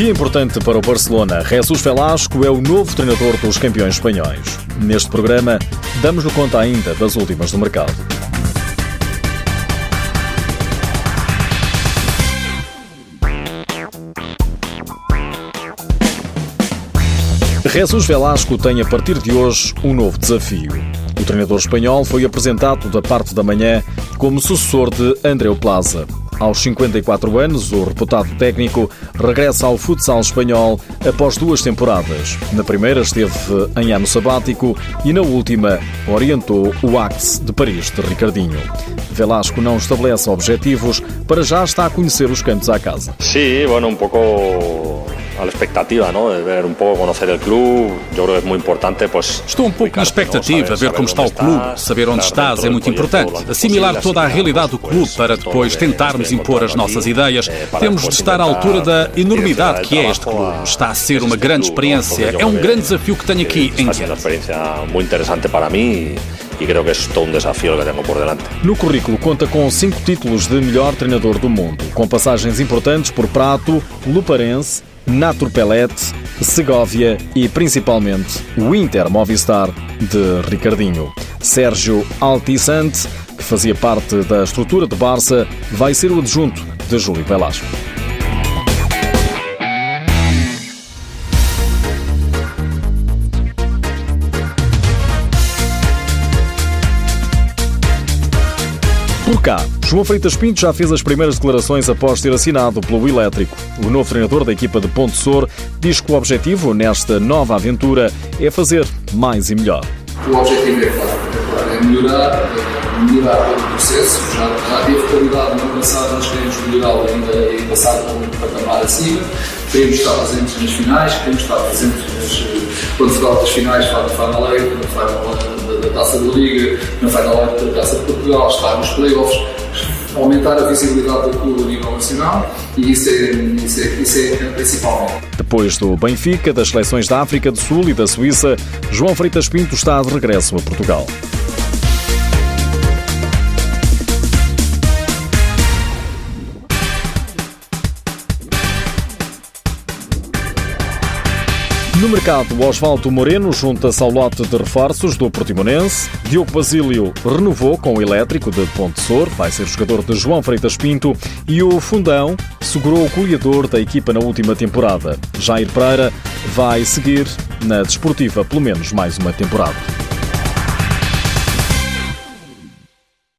Dia importante para o Barcelona. Jesus Velasco é o novo treinador dos campeões espanhóis. Neste programa, damos-lhe conta ainda das últimas do mercado. Jesus Velasco tem a partir de hoje um novo desafio. O treinador espanhol foi apresentado da parte da manhã como sucessor de Andreu Plaza. Aos 54 anos, o reputado técnico regressa ao futsal espanhol após duas temporadas. Na primeira esteve em ano sabático e na última orientou o Axe de Paris de Ricardinho. Velasco não estabelece objetivos, para já está a conhecer os cantos à casa. Sí, bueno, un pouco a la expectativa, ¿no? De ver un poco, conocer el club. Yo creo que es muy importante, pues. Estou um pouco na expectativa, ver como está o clube, saber onde estás é muito importante. Assimilar toda a realidade do clube para depois tentarmos impor as nossas ideias. Temos de estar à altura da enormidade que é este clube. Está a ser uma grande experiência. É um grande desafio que tenho aqui em Está siendo una experiencia muy interesante para mí y creo que es todo un desafío el que tengo por delante. No currículo conta com cinco títulos de melhor treinador do mundo, com passagens importantes por Prato, Luparense, Naturpelete, Segovia e principalmente o Inter Movistar de Ricardinho. Sérgio Altissante, que fazia parte da estrutura de Barça, vai ser o adjunto de Júlio Velasco. Cá, João Freitas Pinto já fez as primeiras declarações após ter assinado pelo Elétrico. O novo treinador da equipa de Ponte Sor diz que o objetivo nesta nova aventura é fazer mais e melhor. O objetivo é claro, é, é melhorar, é melhorar todo o processo. Já, já teve qualidade no passado, nós queremos melhorá-lo ainda e passar para um patamar acima. Queremos estar presentes nas finais, queremos estar presentes nas, quando se fala das finais, fala na Final da, da Taça da Liga, na Final Eight da Taça de Portugal, estar nos playoffs, aumentar a visibilidade do clube a nível nacional e isso é, isso é, isso é principalmente. Depois do Benfica, das seleções da África do Sul e da Suíça, João Freitas Pinto está de regresso a Portugal. No mercado, Osvaldo Moreno junta-se ao lote de reforços do Portimonense. Diogo Basílio renovou com o elétrico de Ponte Sor, vai ser jogador de João Freitas Pinto. E o Fundão segurou o goleador da equipa na última temporada. Jair Pereira vai seguir na desportiva pelo menos mais uma temporada.